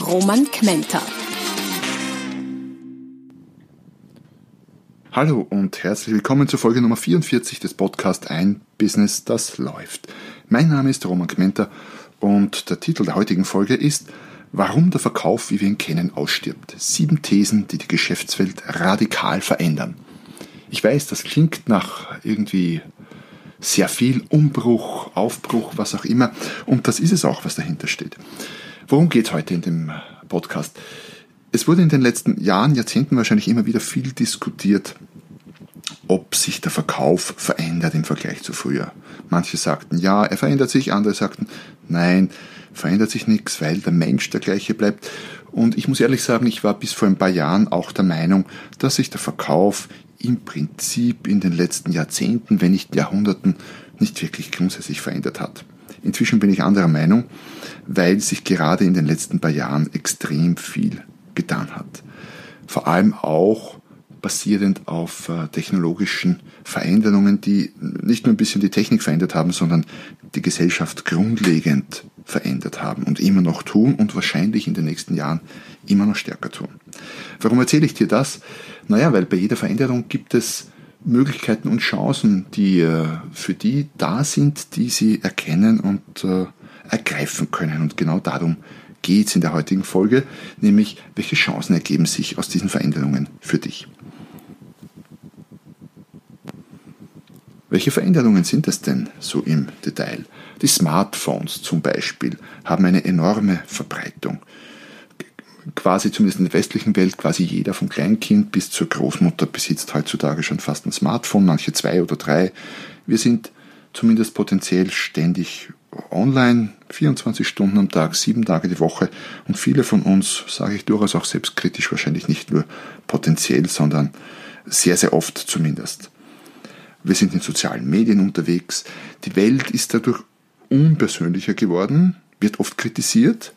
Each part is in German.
Roman Kmenter. Hallo und herzlich willkommen zur Folge Nummer 44 des Podcasts Ein Business, das läuft. Mein Name ist Roman Kmenter und der Titel der heutigen Folge ist Warum der Verkauf, wie wir ihn kennen, ausstirbt. Sieben Thesen, die die Geschäftswelt radikal verändern. Ich weiß, das klingt nach irgendwie sehr viel Umbruch, Aufbruch, was auch immer. Und das ist es auch, was dahinter steht. Worum geht es heute in dem Podcast? Es wurde in den letzten Jahren, Jahrzehnten wahrscheinlich immer wieder viel diskutiert, ob sich der Verkauf verändert im Vergleich zu früher. Manche sagten, ja, er verändert sich, andere sagten, nein, verändert sich nichts, weil der Mensch der gleiche bleibt. Und ich muss ehrlich sagen, ich war bis vor ein paar Jahren auch der Meinung, dass sich der Verkauf im Prinzip in den letzten Jahrzehnten, wenn nicht Jahrhunderten, nicht wirklich grundsätzlich verändert hat. Inzwischen bin ich anderer Meinung, weil sich gerade in den letzten paar Jahren extrem viel getan hat. Vor allem auch basierend auf äh, technologischen Veränderungen, die nicht nur ein bisschen die Technik verändert haben, sondern die Gesellschaft grundlegend verändert haben und immer noch tun und wahrscheinlich in den nächsten Jahren immer noch stärker tun. Warum erzähle ich dir das? Naja, weil bei jeder Veränderung gibt es Möglichkeiten und Chancen, die äh, für die da sind, die sie erkennen und äh, ergreifen können. Und genau darum geht es in der heutigen Folge, nämlich welche Chancen ergeben sich aus diesen Veränderungen für dich. Welche Veränderungen sind es denn so im Detail? Die Smartphones zum Beispiel haben eine enorme Verbreitung. Quasi zumindest in der westlichen Welt, quasi jeder vom Kleinkind bis zur Großmutter besitzt heutzutage schon fast ein Smartphone, manche zwei oder drei. Wir sind zumindest potenziell ständig online, 24 Stunden am Tag, sieben Tage die Woche. Und viele von uns, sage ich durchaus auch selbstkritisch, wahrscheinlich nicht nur potenziell, sondern sehr, sehr oft zumindest. Wir sind in sozialen Medien unterwegs. Die Welt ist dadurch unpersönlicher geworden, wird oft kritisiert.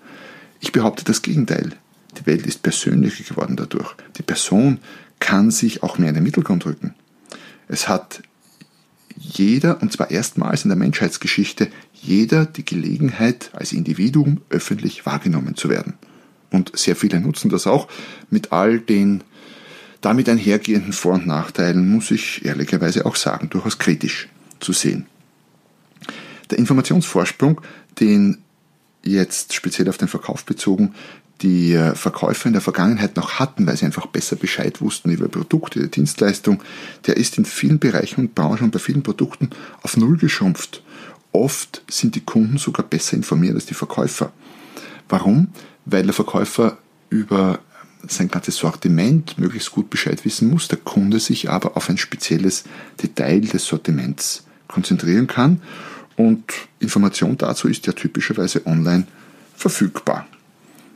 Ich behaupte das Gegenteil. Die Welt ist persönlicher geworden dadurch. Die Person kann sich auch mehr in den Mittelgrund rücken. Es hat jeder, und zwar erstmals in der Menschheitsgeschichte, jeder die Gelegenheit, als Individuum öffentlich wahrgenommen zu werden. Und sehr viele nutzen das auch mit all den damit einhergehenden Vor- und Nachteilen, muss ich ehrlicherweise auch sagen, durchaus kritisch zu sehen. Der Informationsvorsprung, den jetzt speziell auf den Verkauf bezogen die äh, Verkäufer in der Vergangenheit noch hatten, weil sie einfach besser Bescheid wussten über Produkte, Dienstleistung, der ist in vielen Bereichen und Branchen und bei vielen Produkten auf Null geschrumpft. Oft sind die Kunden sogar besser informiert als die Verkäufer. Warum? Weil der Verkäufer über sein ganzes Sortiment möglichst gut Bescheid wissen muss, der Kunde sich aber auf ein spezielles Detail des Sortiments konzentrieren kann und Information dazu ist ja typischerweise online verfügbar.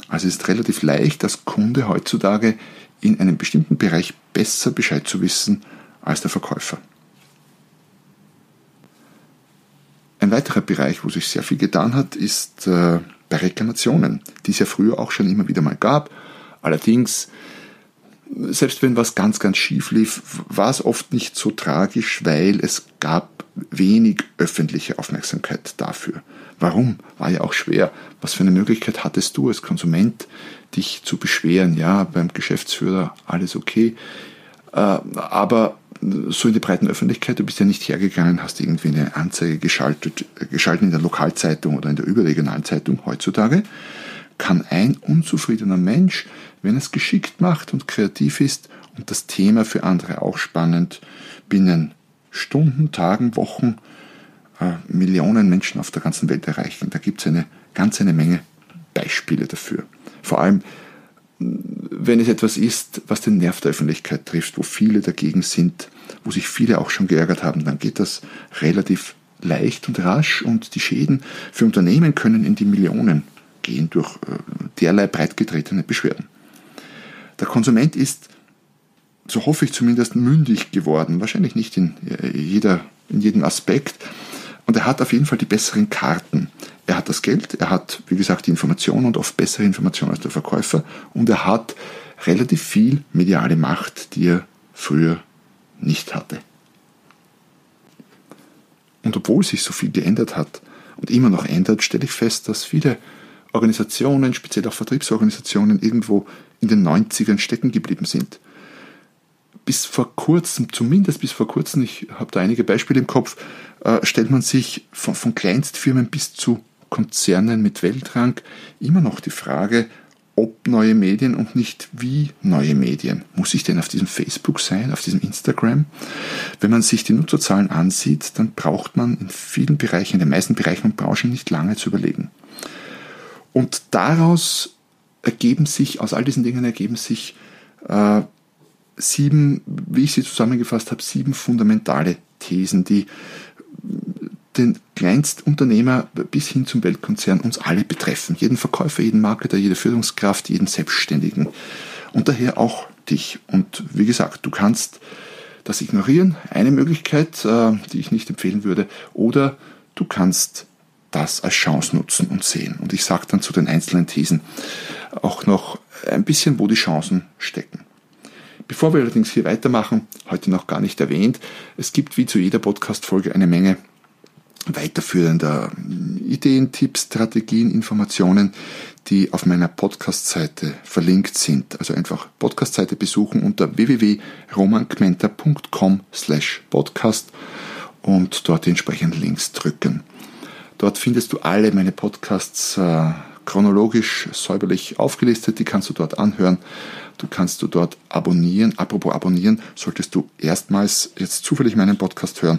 Also es ist relativ leicht, als Kunde heutzutage in einem bestimmten Bereich besser Bescheid zu wissen als der Verkäufer. Ein weiterer Bereich, wo sich sehr viel getan hat, ist äh, bei Reklamationen, die es ja früher auch schon immer wieder mal gab. Allerdings, selbst wenn was ganz, ganz schief lief, war es oft nicht so tragisch, weil es gab wenig öffentliche Aufmerksamkeit dafür. Warum? War ja auch schwer. Was für eine Möglichkeit hattest du als Konsument, dich zu beschweren? Ja, beim Geschäftsführer alles okay. Äh, aber so in die breiten Öffentlichkeit, du bist ja nicht hergegangen, hast irgendwie eine Anzeige geschaltet, geschaltet in der Lokalzeitung oder in der überregionalen Zeitung. Heutzutage kann ein unzufriedener Mensch, wenn es geschickt macht und kreativ ist und das Thema für andere auch spannend, binnen Stunden, Tagen, Wochen äh, Millionen Menschen auf der ganzen Welt erreichen. Da gibt es eine ganz eine Menge Beispiele dafür. Vor allem, wenn es etwas ist, was den Nerv der Öffentlichkeit trifft, wo viele dagegen sind, wo sich viele auch schon geärgert haben, dann geht das relativ leicht und rasch und die Schäden für Unternehmen können in die Millionen gehen durch äh, derlei breitgetretene Beschwerden. Der Konsument ist, so hoffe ich zumindest, mündig geworden. Wahrscheinlich nicht in, äh, jeder, in jedem Aspekt. Und er hat auf jeden Fall die besseren Karten. Er hat das Geld, er hat, wie gesagt, die Information und oft bessere Informationen als der Verkäufer. Und er hat relativ viel mediale Macht, die er früher nicht hatte. Und obwohl sich so viel geändert hat und immer noch ändert, stelle ich fest, dass viele Organisationen, speziell auch Vertriebsorganisationen, irgendwo in den 90ern stecken geblieben sind. Bis vor kurzem, zumindest bis vor kurzem, ich habe da einige Beispiele im Kopf, äh, stellt man sich von, von Kleinstfirmen bis zu Konzernen mit Weltrang immer noch die Frage, ob neue Medien und nicht wie neue Medien. Muss ich denn auf diesem Facebook sein, auf diesem Instagram? Wenn man sich die Nutzerzahlen ansieht, dann braucht man in vielen Bereichen, in den meisten Bereichen und Branchen nicht lange zu überlegen. Und daraus ergeben sich, aus all diesen Dingen ergeben sich äh, sieben, wie ich sie zusammengefasst habe, sieben fundamentale Thesen, die den Kleinstunternehmer bis hin zum Weltkonzern uns alle betreffen. Jeden Verkäufer, jeden Marketer, jede Führungskraft, jeden Selbstständigen. Und daher auch dich. Und wie gesagt, du kannst das ignorieren, eine Möglichkeit, äh, die ich nicht empfehlen würde, oder du kannst das als Chance nutzen und sehen. Und ich sage dann zu den einzelnen Thesen auch noch ein bisschen, wo die Chancen stecken. Bevor wir allerdings hier weitermachen, heute noch gar nicht erwähnt, es gibt wie zu jeder Podcast-Folge eine Menge weiterführender Ideen, Tipps, Strategien, Informationen, die auf meiner Podcast-Seite verlinkt sind. Also einfach Podcast-Seite besuchen unter www.romankmenta.com slash podcast und dort die entsprechenden Links drücken. Dort findest du alle meine Podcasts äh, chronologisch säuberlich aufgelistet, die kannst du dort anhören. Du kannst du dort abonnieren. Apropos abonnieren, solltest du erstmals jetzt zufällig meinen Podcast hören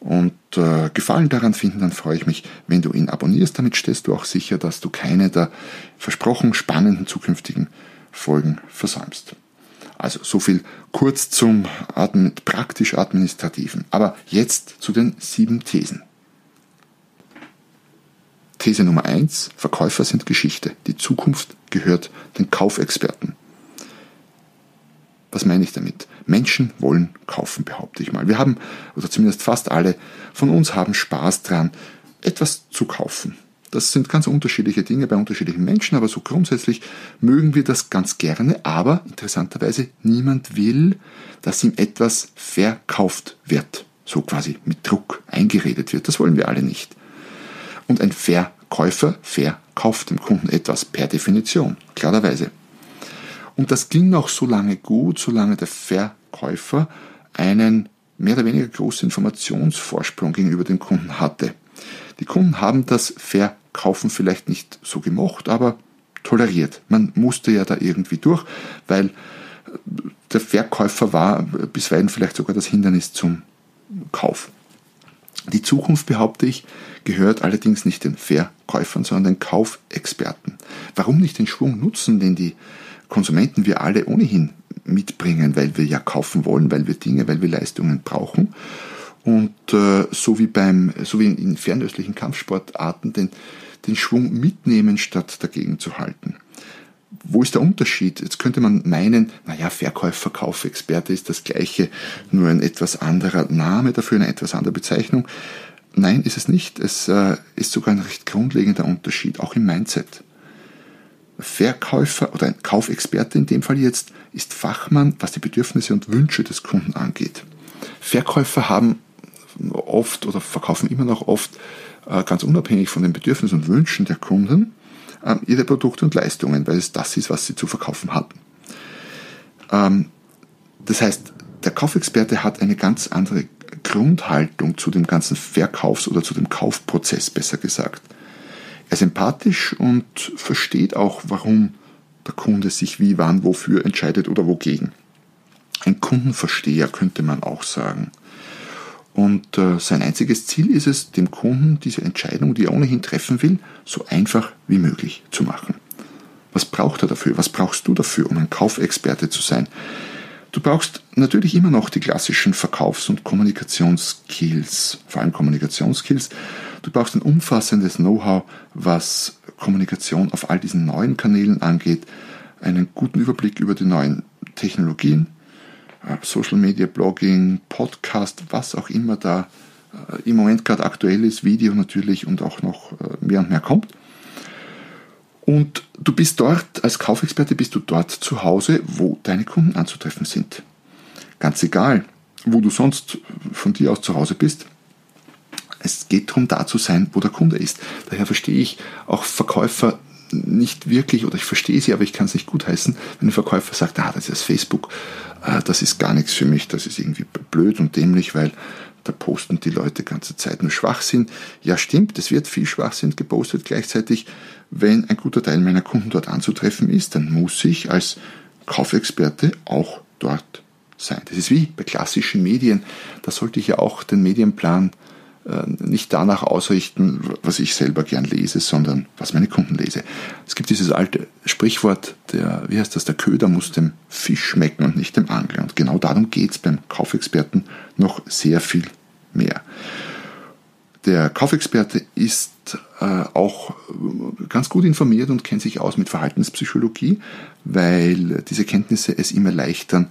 und äh, Gefallen daran finden, dann freue ich mich, wenn du ihn abonnierst. Damit stellst du auch sicher, dass du keine der versprochen spannenden zukünftigen Folgen versäumst. Also so viel kurz zum Admin, praktisch administrativen. Aber jetzt zu den sieben Thesen. These Nummer eins: Verkäufer sind Geschichte. Die Zukunft gehört den Kaufexperten. Was meine ich damit? Menschen wollen kaufen, behaupte ich mal. Wir haben, oder zumindest fast alle von uns haben Spaß dran, etwas zu kaufen. Das sind ganz unterschiedliche Dinge bei unterschiedlichen Menschen, aber so grundsätzlich mögen wir das ganz gerne, aber interessanterweise niemand will, dass ihm etwas verkauft wird. So quasi mit Druck eingeredet wird. Das wollen wir alle nicht. Und ein Verkäufer verkauft dem Kunden etwas per Definition, klarerweise. Und das ging auch so lange gut, solange der Verkäufer einen mehr oder weniger großen Informationsvorsprung gegenüber dem Kunden hatte. Die Kunden haben das Verkaufen vielleicht nicht so gemocht, aber toleriert. Man musste ja da irgendwie durch, weil der Verkäufer war bisweilen vielleicht sogar das Hindernis zum Kauf. Die Zukunft, behaupte ich, gehört allerdings nicht den Verkäufern, sondern den Kaufexperten. Warum nicht den Schwung nutzen, den die Konsumenten wir alle ohnehin mitbringen, weil wir ja kaufen wollen, weil wir Dinge, weil wir Leistungen brauchen. Und äh, so wie beim, so wie in, fernöstlichen Kampfsportarten den, den Schwung mitnehmen, statt dagegen zu halten. Wo ist der Unterschied? Jetzt könnte man meinen, naja, Verkäufer, Kaufexperte ist das gleiche, nur ein etwas anderer Name dafür, eine etwas andere Bezeichnung. Nein, ist es nicht. Es äh, ist sogar ein recht grundlegender Unterschied, auch im Mindset. Verkäufer oder ein Kaufexperte in dem Fall jetzt ist Fachmann, was die Bedürfnisse und Wünsche des Kunden angeht. Verkäufer haben oft oder verkaufen immer noch oft äh, ganz unabhängig von den Bedürfnissen und Wünschen der Kunden äh, ihre Produkte und Leistungen, weil es das ist, was sie zu verkaufen hatten. Ähm, das heißt, der Kaufexperte hat eine ganz andere Grundhaltung zu dem ganzen Verkaufs- oder zu dem Kaufprozess, besser gesagt. Er ist empathisch und versteht auch, warum der Kunde sich wie, wann, wofür entscheidet oder wogegen. Ein Kundenversteher könnte man auch sagen. Und äh, sein einziges Ziel ist es, dem Kunden diese Entscheidung, die er ohnehin treffen will, so einfach wie möglich zu machen. Was braucht er dafür? Was brauchst du dafür, um ein Kaufexperte zu sein? Du brauchst natürlich immer noch die klassischen Verkaufs- und Kommunikationsskills, vor allem Kommunikationsskills. Du brauchst ein umfassendes Know-how, was Kommunikation auf all diesen neuen Kanälen angeht, einen guten Überblick über die neuen Technologien, äh, Social Media, Blogging, Podcast, was auch immer da äh, im Moment gerade aktuell ist, Video natürlich und auch noch äh, mehr und mehr kommt. Und du bist dort, als Kaufexperte bist du dort zu Hause, wo deine Kunden anzutreffen sind. Ganz egal, wo du sonst von dir aus zu Hause bist. Es geht darum, da zu sein, wo der Kunde ist. Daher verstehe ich auch Verkäufer nicht wirklich, oder ich verstehe sie, aber ich kann es nicht gutheißen, wenn ein Verkäufer sagt, ah, das ist Facebook, äh, das ist gar nichts für mich, das ist irgendwie blöd und dämlich, weil da posten die Leute ganze Zeit nur Schwachsinn. Ja, stimmt, es wird viel Schwachsinn gepostet. Gleichzeitig, wenn ein guter Teil meiner Kunden dort anzutreffen ist, dann muss ich als Kaufexperte auch dort sein. Das ist wie bei klassischen Medien. Da sollte ich ja auch den Medienplan nicht danach ausrichten, was ich selber gern lese, sondern was meine Kunden lese. Es gibt dieses alte Sprichwort, der, wie heißt das, der Köder muss dem Fisch schmecken und nicht dem Angler. Und genau darum geht es beim Kaufexperten noch sehr viel mehr. Der Kaufexperte ist äh, auch ganz gut informiert und kennt sich aus mit Verhaltenspsychologie, weil diese Kenntnisse es ihm erleichtern,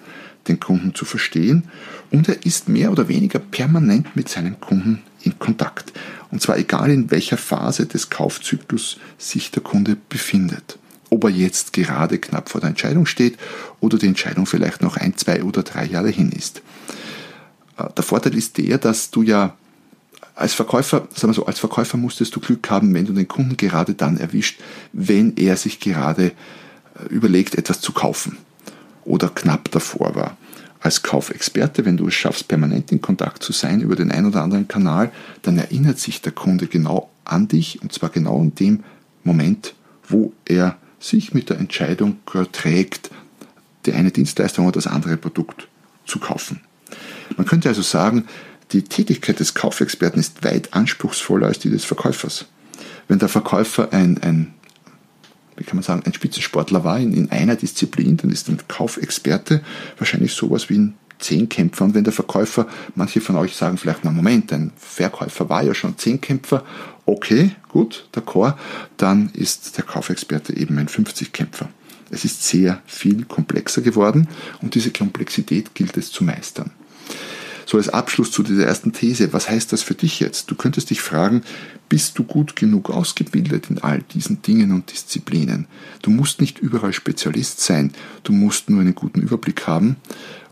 den Kunden zu verstehen und er ist mehr oder weniger permanent mit seinen Kunden in Kontakt. Und zwar egal in welcher Phase des Kaufzyklus sich der Kunde befindet. Ob er jetzt gerade knapp vor der Entscheidung steht oder die Entscheidung vielleicht noch ein, zwei oder drei Jahre hin ist. Äh, der Vorteil ist der, dass du ja als Verkäufer, sagen wir so, als Verkäufer musstest du Glück haben, wenn du den Kunden gerade dann erwischt, wenn er sich gerade äh, überlegt, etwas zu kaufen oder knapp davor war. Als Kaufexperte, wenn du es schaffst, permanent in Kontakt zu sein über den einen oder anderen Kanal, dann erinnert sich der Kunde genau an dich und zwar genau in dem Moment, wo er sich mit der Entscheidung trägt, die eine Dienstleistung oder das andere Produkt zu kaufen. Man könnte also sagen, die Tätigkeit des Kaufexperten ist weit anspruchsvoller als die des Verkäufers. Wenn der Verkäufer ein, ein wie kann man sagen, ein Spitzensportler war in, in einer Disziplin, dann ist ein Kaufexperte wahrscheinlich sowas wie ein Zehnkämpfer. Und wenn der Verkäufer, manche von euch sagen vielleicht, na Moment, ein Verkäufer war ja schon Zehnkämpfer, okay, gut, d'accord, dann ist der Kaufexperte eben ein 50-Kämpfer. Es ist sehr viel komplexer geworden und diese Komplexität gilt es zu meistern. So als Abschluss zu dieser ersten These, was heißt das für dich jetzt? Du könntest dich fragen, bist du gut genug ausgebildet in all diesen Dingen und Disziplinen? Du musst nicht überall Spezialist sein, du musst nur einen guten Überblick haben,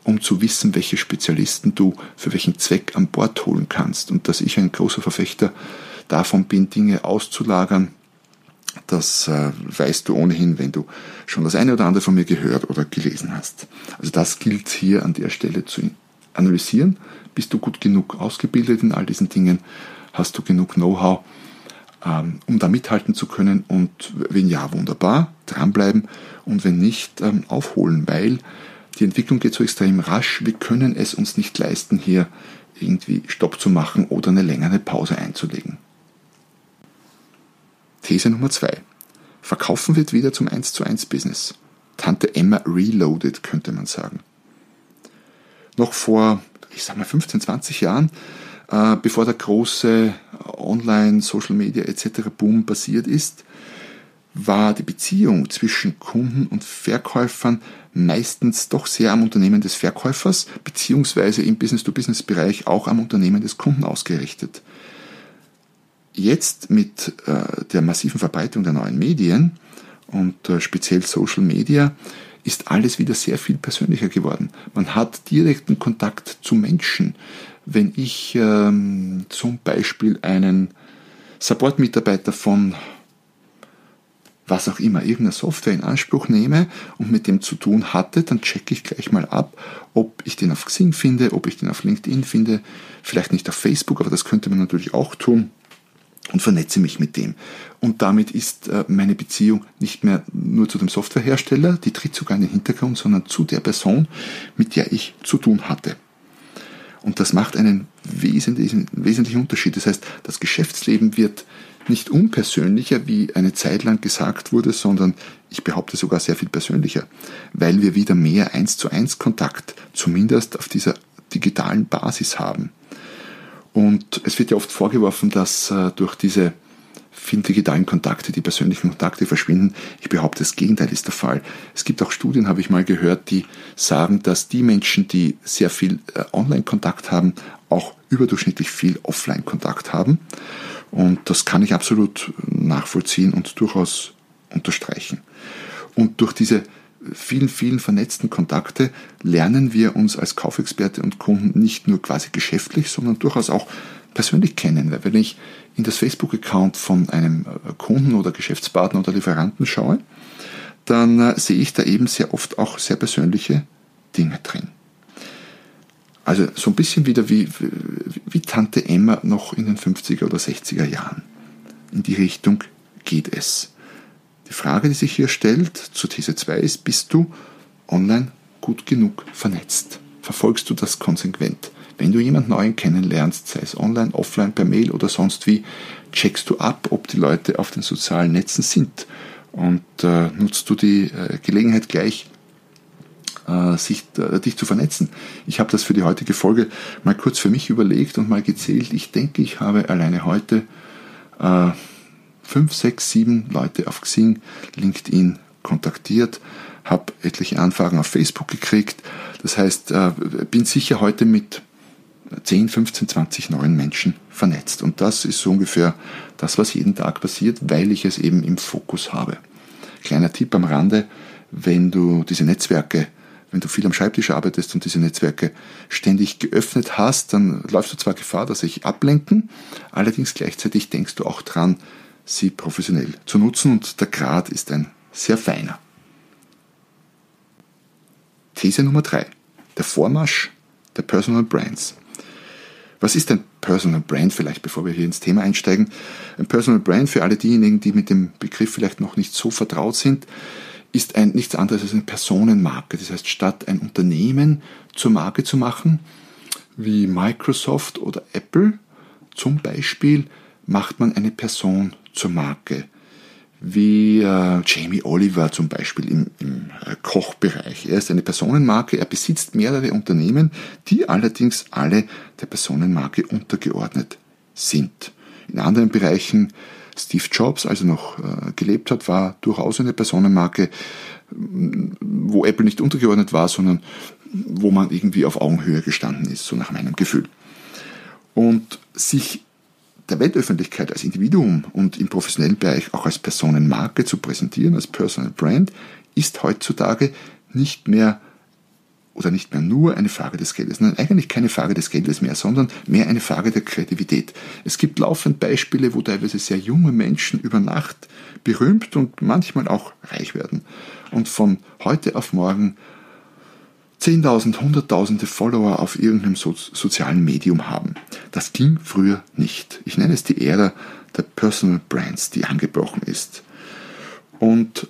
um zu wissen, welche Spezialisten du für welchen Zweck an Bord holen kannst. Und dass ich ein großer Verfechter davon bin, Dinge auszulagern, das äh, weißt du ohnehin, wenn du schon das eine oder andere von mir gehört oder gelesen hast. Also das gilt hier an der Stelle zu analysieren, bist du gut genug ausgebildet in all diesen Dingen, hast du genug Know-how, ähm, um da mithalten zu können? Und wenn ja, wunderbar, dranbleiben. Und wenn nicht, ähm, aufholen, weil die Entwicklung geht so extrem rasch, wir können es uns nicht leisten, hier irgendwie Stopp zu machen oder eine längere Pause einzulegen. These Nummer zwei: Verkaufen wird wieder zum 1 zu 1 Business. Tante Emma reloaded, könnte man sagen noch vor, ich sag mal, 15, 20 Jahren, äh, bevor der große Online, Social Media etc. Boom passiert ist, war die Beziehung zwischen Kunden und Verkäufern meistens doch sehr am Unternehmen des Verkäufers, beziehungsweise im Business-to-Business-Bereich auch am Unternehmen des Kunden ausgerichtet. Jetzt mit äh, der massiven Verbreitung der neuen Medien und äh, speziell Social Media ist alles wieder sehr viel persönlicher geworden. Man hat direkten Kontakt zu Menschen. Wenn ich ähm, zum Beispiel einen Support-Mitarbeiter von was auch immer, irgendeiner Software in Anspruch nehme und mit dem zu tun hatte, dann checke ich gleich mal ab, ob ich den auf Xing finde, ob ich den auf LinkedIn finde, vielleicht nicht auf Facebook, aber das könnte man natürlich auch tun und vernetze mich mit dem. Und damit ist äh, meine Beziehung nicht mehr nur zu dem Softwarehersteller, die tritt sogar in den Hintergrund, sondern zu der Person, mit der ich zu tun hatte. Und das macht einen wesentlichen, Unterschied. Das heißt, das Geschäftsleben wird nicht unpersönlicher, wie eine Zeit lang gesagt wurde, sondern ich behaupte sogar sehr viel persönlicher, weil wir wieder mehr eins zu eins Kontakt, zumindest auf dieser digitalen Basis haben. Und es wird ja oft vorgeworfen, dass äh, durch diese vielen digitalen Kontakte, die persönlichen Kontakte verschwinden. Ich behaupte, das Gegenteil ist der Fall. Es gibt auch Studien, habe ich mal gehört, die sagen, dass die Menschen, die sehr viel äh, Online-Kontakt haben, auch überdurchschnittlich viel Offline-Kontakt haben. Und das kann ich absolut nachvollziehen und durchaus unterstreichen. Und durch diese vielen, vielen vernetzten Kontakte lernen wir uns als Kaufexperte und Kunden nicht nur quasi geschäftlich, sondern durchaus auch persönlich kennen. Weil wenn ich in das Facebook-Account von einem äh, Kunden oder Geschäftspartner oder Lieferanten schaue, dann äh, sehe ich da eben sehr oft auch sehr persönliche Dinge drin. Also so ein bisschen wieder wie, wie Tante Emma noch in den 50er oder 60er Jahren. In die Richtung geht es. Die Frage, die sich hier stellt zur These 2 ist, bist du online gut genug vernetzt? Verfolgst du das konsequent? Wenn du jemanden neuen kennenlernst, sei es online, offline, per Mail oder sonst wie, checkst du ab, ob die Leute auf den sozialen Netzen sind und äh, nutzt du die äh, Gelegenheit gleich, äh, sich, äh, dich zu vernetzen. Ich habe das für die heutige Folge mal kurz für mich überlegt und mal gezählt. Ich denke, ich habe alleine heute äh, fünf, sechs, sieben Leute auf Xing, LinkedIn kontaktiert, habe etliche Anfragen auf Facebook gekriegt. Das heißt, äh, bin sicher heute mit 10, 15, 20 neuen Menschen vernetzt. Und das ist so ungefähr das, was jeden Tag passiert, weil ich es eben im Fokus habe. Kleiner Tipp am Rande, wenn du diese Netzwerke, wenn du viel am Schreibtisch arbeitest und diese Netzwerke ständig geöffnet hast, dann läufst du zwar Gefahr, dass sich ablenken, allerdings gleichzeitig denkst du auch dran, sie professionell zu nutzen und der Grad ist ein sehr feiner. These Nummer 3. Der Vormarsch der Personal Brands. Was ist ein Personal Brand vielleicht, bevor wir hier ins Thema einsteigen? Ein Personal Brand für alle diejenigen, die mit dem Begriff vielleicht noch nicht so vertraut sind, ist ein, nichts anderes als eine Personenmarke. Das heißt, statt ein Unternehmen zur Marke zu machen, wie Microsoft oder Apple zum Beispiel, macht man eine Person zur Marke wie äh, Jamie Oliver zum Beispiel im, im äh, Kochbereich. Er ist eine Personenmarke, er besitzt mehrere Unternehmen, die allerdings alle der Personenmarke untergeordnet sind. In anderen Bereichen, Steve Jobs, als er noch äh, gelebt hat, war durchaus eine Personenmarke, wo Apple nicht untergeordnet war, sondern wo man irgendwie auf Augenhöhe gestanden ist, so nach meinem Gefühl. Und sich der Weltöffentlichkeit als Individuum und im professionellen Bereich auch als Personenmarke zu präsentieren, als Personal Brand, ist heutzutage nicht mehr oder nicht mehr nur eine Frage des Geldes. Nein, eigentlich keine Frage des Geldes mehr, sondern mehr eine Frage der Kreativität. Es gibt laufend Beispiele, wo teilweise sehr junge Menschen über Nacht berühmt und manchmal auch reich werden und von heute auf morgen Zehntausend, Hunderttausende Follower auf irgendeinem so sozialen Medium haben. Das ging früher nicht. Ich nenne es die Ära der Personal Brands, die angebrochen ist. Und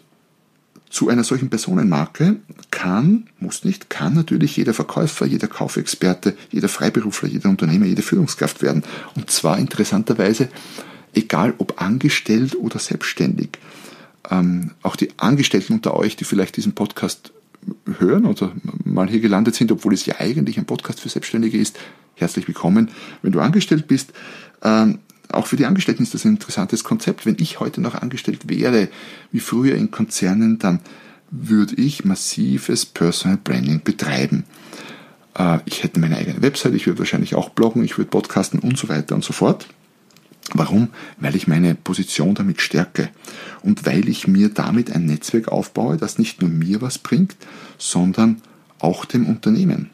zu einer solchen Personenmarke kann, muss nicht, kann natürlich jeder Verkäufer, jeder Kaufexperte, jeder Freiberufler, jeder Unternehmer, jede Führungskraft werden. Und zwar interessanterweise, egal ob angestellt oder selbstständig. Ähm, auch die Angestellten unter euch, die vielleicht diesen Podcast hören oder mal hier gelandet sind, obwohl es ja eigentlich ein Podcast für Selbstständige ist, herzlich willkommen. Wenn du angestellt bist, ähm, auch für die Angestellten ist das ein interessantes Konzept. Wenn ich heute noch angestellt wäre, wie früher in Konzernen, dann würde ich massives Personal Branding betreiben. Äh, ich hätte meine eigene Website, ich würde wahrscheinlich auch bloggen, ich würde podcasten und so weiter und so fort. Warum? Weil ich meine Position damit stärke und weil ich mir damit ein Netzwerk aufbaue, das nicht nur mir was bringt, sondern auch dem Unternehmen.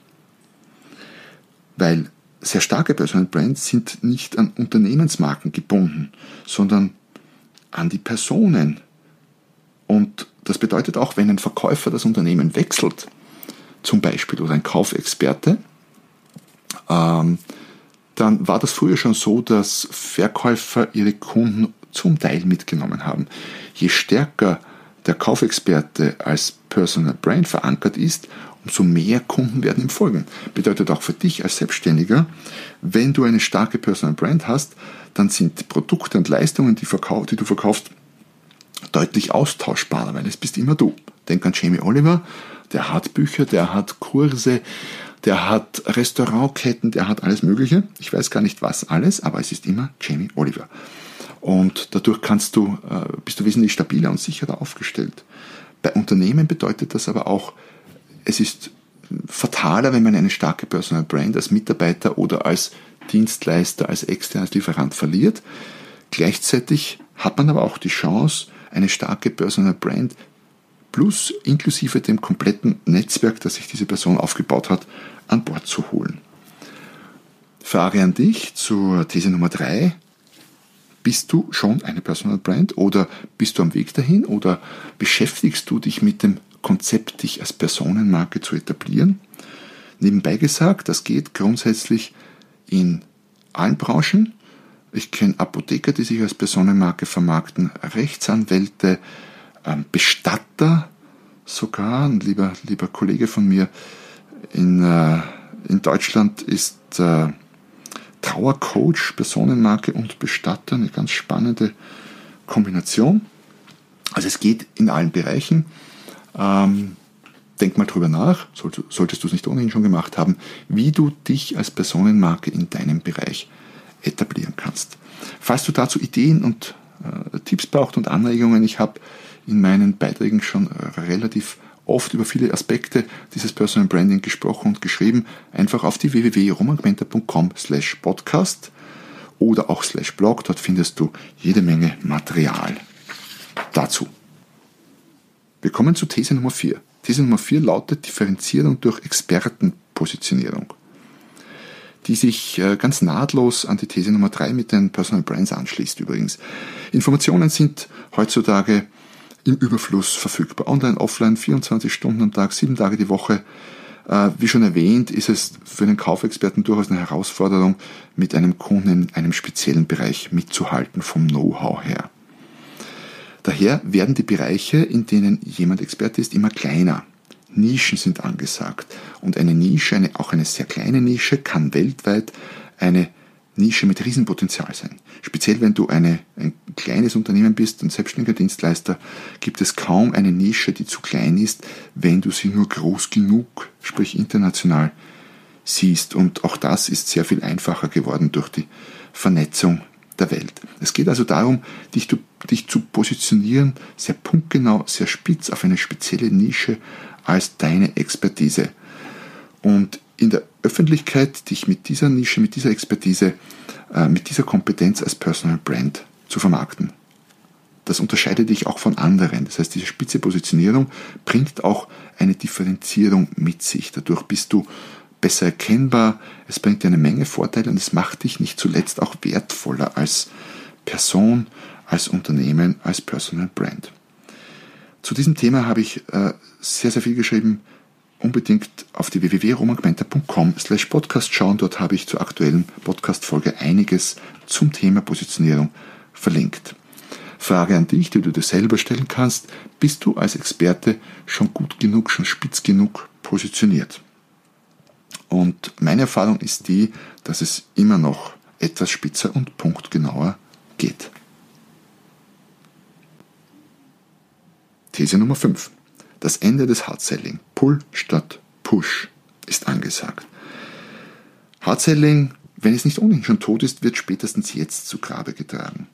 Weil sehr starke Personal Brands sind nicht an Unternehmensmarken gebunden, sondern an die Personen. Und das bedeutet auch, wenn ein Verkäufer das Unternehmen wechselt, zum Beispiel oder ein Kaufexperte, ähm, dann war das früher schon so, dass Verkäufer ihre Kunden zum Teil mitgenommen haben. Je stärker der Kaufexperte als Personal Brand verankert ist, umso mehr Kunden werden ihm folgen. Bedeutet auch für dich als Selbstständiger, wenn du eine starke Personal Brand hast, dann sind Produkte und Leistungen, die, verkauf, die du verkaufst, deutlich austauschbarer, weil es bist immer du. Denk an Jamie Oliver, der hat Bücher, der hat Kurse, der hat Restaurantketten, der hat alles Mögliche. Ich weiß gar nicht was alles, aber es ist immer Jamie Oliver. Und dadurch kannst du, äh, bist du wesentlich stabiler und sicherer aufgestellt. Bei Unternehmen bedeutet das aber auch, es ist fataler, wenn man eine starke Personal Brand als Mitarbeiter oder als Dienstleister, als externes Lieferant verliert. Gleichzeitig hat man aber auch die Chance, eine starke Personal Brand plus inklusive dem kompletten Netzwerk, das sich diese Person aufgebaut hat, an Bord zu holen. Frage an dich zur These Nummer drei: Bist du schon eine Personal Brand oder bist du am Weg dahin oder beschäftigst du dich mit dem Konzept, dich als Personenmarke zu etablieren? Nebenbei gesagt, das geht grundsätzlich in allen Branchen. Ich kenne Apotheker, die sich als Personenmarke vermarkten, Rechtsanwälte, Bestatter sogar. Ein lieber, lieber Kollege von mir in, äh, in Deutschland ist äh, Trauercoach, Personenmarke und Bestatter. Eine ganz spannende Kombination. Also es geht in allen Bereichen. Ähm, denk mal drüber nach, solltest du es nicht ohnehin schon gemacht haben, wie du dich als Personenmarke in deinem Bereich etablieren kannst. Falls du dazu Ideen und äh, Tipps brauchst und Anregungen, ich habe in meinen Beiträgen schon relativ oft über viele Aspekte dieses Personal Branding gesprochen und geschrieben. Einfach auf die www.romangmenta.com slash podcast oder auch slash blog. Dort findest du jede Menge Material dazu. Wir kommen zu These Nummer 4. These Nummer 4 lautet Differenzierung durch Expertenpositionierung, die sich äh, ganz nahtlos an die These Nummer 3 mit den Personal Brands anschließt übrigens. Informationen sind heutzutage im Überfluss verfügbar. Online, offline, 24 Stunden am Tag, sieben Tage die Woche. Äh, wie schon erwähnt, ist es für den Kaufexperten durchaus eine Herausforderung, mit einem Kunden in einem speziellen Bereich mitzuhalten vom Know-how her. Daher werden die Bereiche, in denen jemand Experte ist, immer kleiner. Nischen sind angesagt. Und eine Nische, eine, auch eine sehr kleine Nische, kann weltweit eine Nische mit Riesenpotenzial sein. Speziell wenn du eine, ein kleines Unternehmen bist, ein selbstständiger Dienstleister, gibt es kaum eine Nische, die zu klein ist, wenn du sie nur groß genug, sprich international, siehst. Und auch das ist sehr viel einfacher geworden durch die Vernetzung der Welt. Es geht also darum, dich, dich zu positionieren, sehr punktgenau, sehr spitz auf eine spezielle Nische als deine Expertise. Und in der Öffentlichkeit dich mit dieser Nische, mit dieser Expertise, äh, mit dieser Kompetenz als Personal Brand zu vermarkten. Das unterscheidet dich auch von anderen. Das heißt, diese spitze Positionierung bringt auch eine Differenzierung mit sich. Dadurch bist du besser erkennbar, es bringt dir eine Menge Vorteile und es macht dich nicht zuletzt auch wertvoller als Person, als Unternehmen, als Personal Brand. Zu diesem Thema habe ich äh, sehr, sehr viel geschrieben unbedingt auf die www.romangmenta.com slash podcast schauen. Dort habe ich zur aktuellen Podcast-Folge einiges zum Thema Positionierung verlinkt. Frage an dich, die du dir selber stellen kannst. Bist du als Experte schon gut genug, schon spitz genug positioniert? Und meine Erfahrung ist die, dass es immer noch etwas spitzer und punktgenauer geht. These Nummer 5. Das Ende des Hard-Selling, Pull statt Push, ist angesagt. Hard-Selling, wenn es nicht ohnehin schon tot ist, wird spätestens jetzt zu Grabe getragen.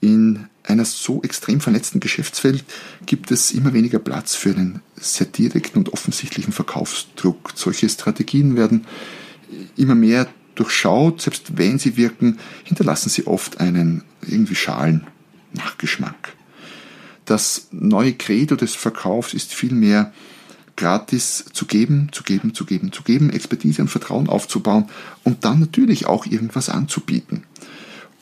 In einer so extrem vernetzten Geschäftswelt gibt es immer weniger Platz für einen sehr direkten und offensichtlichen Verkaufsdruck. Solche Strategien werden immer mehr durchschaut, selbst wenn sie wirken, hinterlassen sie oft einen irgendwie schalen Nachgeschmack. Das neue Credo des Verkaufs ist vielmehr gratis zu geben, zu geben, zu geben, zu geben, Expertise und Vertrauen aufzubauen und dann natürlich auch irgendwas anzubieten.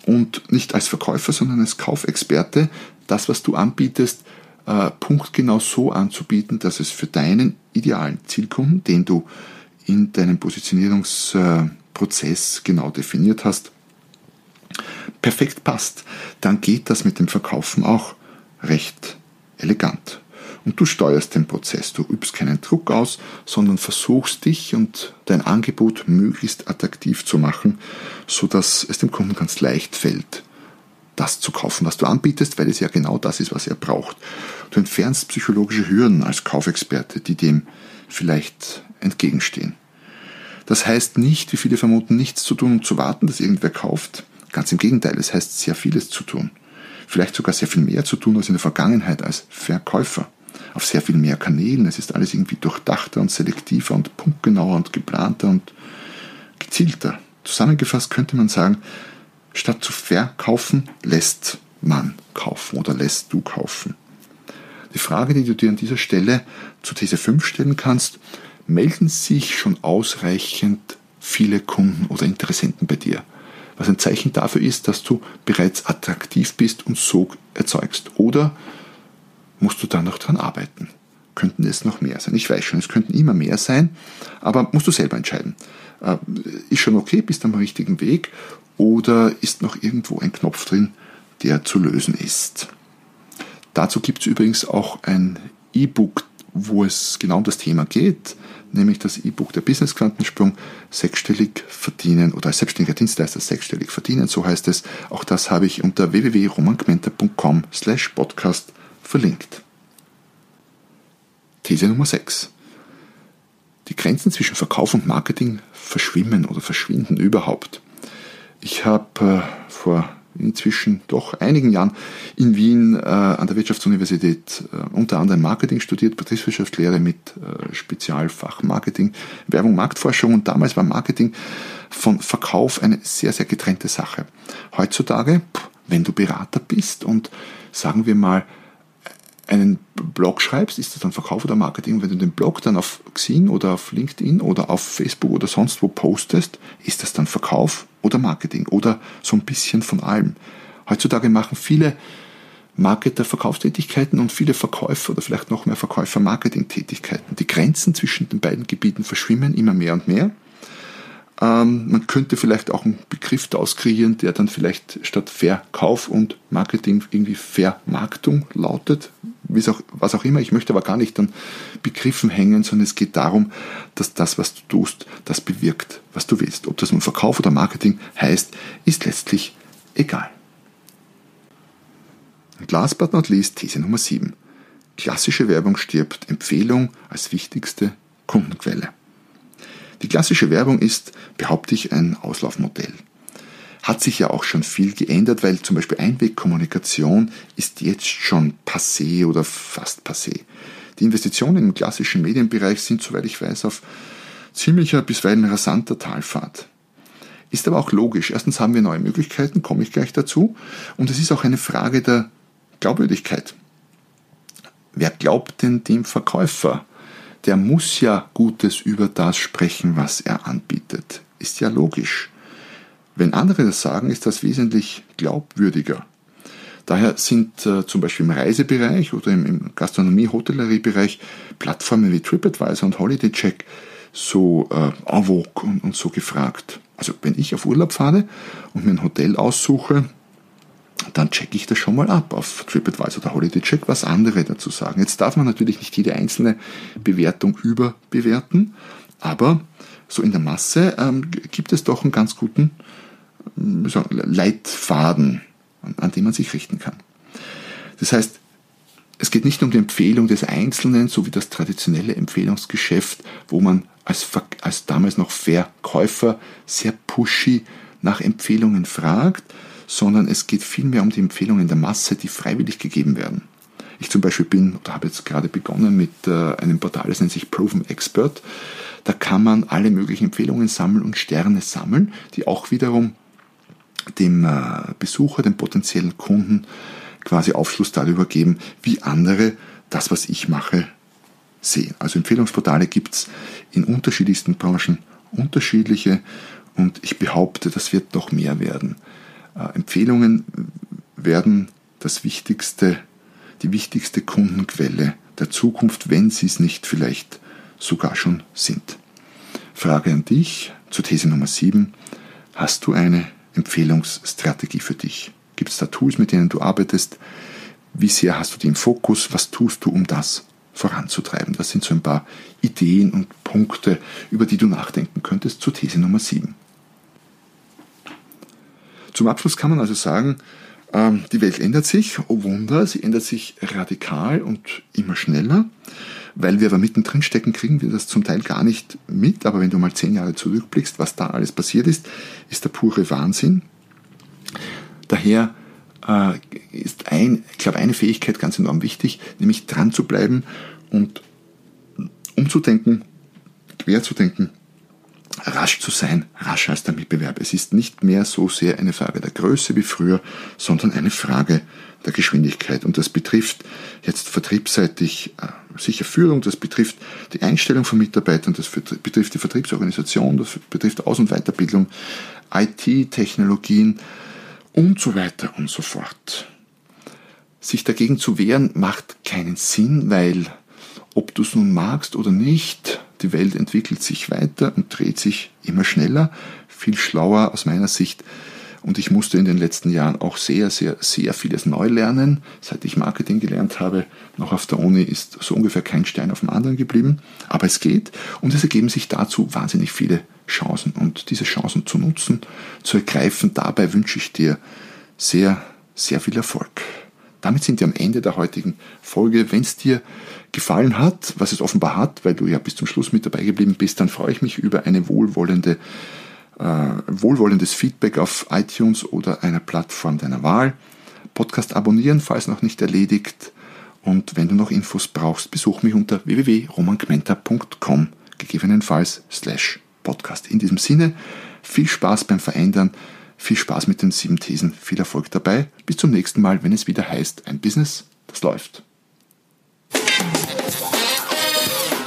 Und nicht als Verkäufer, sondern als Kaufexperte das, was du anbietest, äh, punktgenau so anzubieten, dass es für deinen idealen Zielkunden, den du in deinem Positionierungsprozess genau definiert hast, perfekt passt. Dann geht das mit dem Verkaufen auch recht elegant. Und du steuerst den Prozess. Du übst keinen Druck aus, sondern versuchst dich und dein Angebot möglichst attraktiv zu machen, sodass es dem Kunden ganz leicht fällt, das zu kaufen, was du anbietest, weil es ja genau das ist, was er braucht. Du entfernst psychologische Hürden als Kaufexperte, die dem vielleicht entgegenstehen. Das heißt nicht, wie viele vermuten, nichts zu tun und zu warten, dass irgendwer kauft. Ganz im Gegenteil, es heißt sehr vieles zu tun. Vielleicht sogar sehr viel mehr zu tun als in der Vergangenheit als Verkäufer. Auf sehr viel mehr Kanälen. Es ist alles irgendwie durchdachter und selektiver und punktgenauer und geplanter und gezielter. Zusammengefasst könnte man sagen, statt zu verkaufen, lässt man kaufen oder lässt du kaufen. Die Frage, die du dir an dieser Stelle zu These 5 stellen kannst, melden sich schon ausreichend viele Kunden oder Interessenten bei dir? Was ein Zeichen dafür ist, dass du bereits attraktiv bist und Sog erzeugst. Oder musst du da noch dran arbeiten? Könnten es noch mehr sein? Ich weiß schon, es könnten immer mehr sein, aber musst du selber entscheiden. Äh, ist schon okay, bist am richtigen Weg oder ist noch irgendwo ein Knopf drin, der zu lösen ist? Dazu gibt es übrigens auch ein E-Book, wo es genau um das Thema geht, nämlich das E-Book der Business Quantensprung sechsstellig verdienen oder als selbstständiger Dienstleister sechsstellig verdienen, so heißt es. Auch das habe ich unter www.romangmenta.com slash podcast verlinkt. These Nummer 6. Die Grenzen zwischen Verkauf und Marketing verschwimmen oder verschwinden überhaupt. Ich habe äh, vor inzwischen doch einigen Jahren in Wien äh, an der Wirtschaftsuniversität äh, unter anderem Marketing studiert, Betriebswirtschaftslehre mit äh, Spezialfach Marketing, Werbung, Marktforschung und damals war Marketing von Verkauf eine sehr, sehr getrennte Sache. Heutzutage, wenn du Berater bist und sagen wir mal einen Blog schreibst, ist das dann Verkauf oder Marketing? Wenn du den Blog dann auf Xing oder auf LinkedIn oder auf Facebook oder sonst wo postest, ist das dann Verkauf oder Marketing oder so ein bisschen von allem. Heutzutage machen viele Marketer Verkaufstätigkeiten und viele Verkäufer oder vielleicht noch mehr Verkäufer Marketingtätigkeiten. Die Grenzen zwischen den beiden Gebieten verschwimmen immer mehr und mehr. Ähm, man könnte vielleicht auch einen Begriff daraus kreieren, der dann vielleicht statt Verkauf und Marketing irgendwie Vermarktung lautet, auch, was auch immer. Ich möchte aber gar nicht an Begriffen hängen, sondern es geht darum, dass das, was du tust, das bewirkt, was du willst. Ob das nun Verkauf oder Marketing heißt, ist letztlich egal. Und last but not least, These Nummer 7. Klassische Werbung stirbt, Empfehlung als wichtigste Kundenquelle. Die klassische Werbung ist, behaupte ich, ein Auslaufmodell. Hat sich ja auch schon viel geändert, weil zum Beispiel Einwegkommunikation ist jetzt schon passé oder fast passé. Die Investitionen im klassischen Medienbereich sind, soweit ich weiß, auf ziemlicher bisweilen rasanter Talfahrt. Ist aber auch logisch. Erstens haben wir neue Möglichkeiten, komme ich gleich dazu. Und es ist auch eine Frage der Glaubwürdigkeit. Wer glaubt denn dem Verkäufer? der muss ja Gutes über das sprechen, was er anbietet. Ist ja logisch. Wenn andere das sagen, ist das wesentlich glaubwürdiger. Daher sind äh, zum Beispiel im Reisebereich oder im, im Gastronomie-Hotellerie-Bereich Plattformen wie TripAdvisor und HolidayCheck so äh, en vogue und, und so gefragt. Also wenn ich auf Urlaub fahre und mir ein Hotel aussuche, dann checke ich das schon mal ab auf TripAdvisor oder HolidayCheck, was andere dazu sagen. Jetzt darf man natürlich nicht jede einzelne Bewertung überbewerten, aber so in der Masse ähm, gibt es doch einen ganz guten Leitfaden, an, den man sich richten kann. Das heißt, es geht nicht um die Empfehlung des Einzelnen, so wie das traditionelle Empfehlungsgeschäft, wo man als, als damals noch Verkäufer sehr pushy nach Empfehlungen fragt, sondern es geht vielmehr um die Empfehlungen der Masse, die freiwillig gegeben werden. Ich zum Beispiel bin oder habe jetzt gerade begonnen mit äh, einem Portal, das nennt sich Proven Expert. Da kann man alle möglichen Empfehlungen sammeln und Sterne sammeln, die auch wiederum dem äh, Besucher, dem potenziellen Kunden quasi Aufschluss darüber geben, wie andere das, was ich mache, sehen. Also Empfehlungsportale gibt es in unterschiedlichsten Branchen unterschiedliche und ich behaupte, das wird noch mehr werden. Äh, Empfehlungen werden das wichtigste, die wichtigste Kundenquelle der Zukunft, wenn sie es nicht vielleicht sogar schon sind. Frage an dich zur These Nummer 7. Hast du eine Empfehlungsstrategie für dich? Gibt es da Tools, mit denen du arbeitest? Wie sehr hast du im Fokus? Was tust du, um das voranzutreiben? Das sind so ein paar Ideen und Punkte, über die du nachdenken könntest zur These Nummer 7. Zum Abschluss kann man also sagen, ähm, die Welt ändert sich, oh Wunder, sie ändert sich radikal und immer schneller. Weil wir aber mittendrin stecken, kriegen wir das zum Teil gar nicht mit. Aber wenn du mal zehn Jahre zurückblickst, was da alles passiert ist, ist der pure Wahnsinn. Daher äh, ist ein, ich glaube, eine Fähigkeit ganz enorm wichtig, nämlich dran zu bleiben und umzudenken, quer zu denken, rasch zu sein, rascher als der Mitbewerb. Es ist nicht mehr so sehr eine Frage der Größe wie früher, sondern eine Frage der Geschwindigkeit. Und das betrifft jetzt vertriebsseitig äh, sicher Führung, das betrifft die Einstellung von Mitarbeitern, das betrifft die Vertriebsorganisation, das betrifft Aus- und Weiterbildung, IT, Technologien und so weiter und so fort. Sich dagegen zu wehren macht keinen Sinn, weil ob du es nun magst oder nicht, die Welt entwickelt sich weiter und dreht sich immer schneller, viel schlauer aus meiner Sicht und ich musste in den letzten Jahren auch sehr, sehr, sehr vieles neu lernen. Seit ich Marketing gelernt habe, noch auf der Uni ist so ungefähr kein Stein auf dem anderen geblieben. Aber es geht und es ergeben sich dazu wahnsinnig viele Chancen. Und diese Chancen zu nutzen, zu ergreifen, dabei wünsche ich dir sehr, sehr viel Erfolg. Damit sind wir am Ende der heutigen Folge. Wenn es dir gefallen hat, was es offenbar hat, weil du ja bis zum Schluss mit dabei geblieben bist, dann freue ich mich über eine wohlwollende äh, wohlwollendes Feedback auf iTunes oder einer Plattform deiner Wahl. Podcast abonnieren, falls noch nicht erledigt. Und wenn du noch Infos brauchst, besuch mich unter www.romangmenta.com, gegebenenfalls slash Podcast. In diesem Sinne, viel Spaß beim Verändern, viel Spaß mit den sieben Thesen, viel Erfolg dabei. Bis zum nächsten Mal, wenn es wieder heißt, ein Business, das läuft.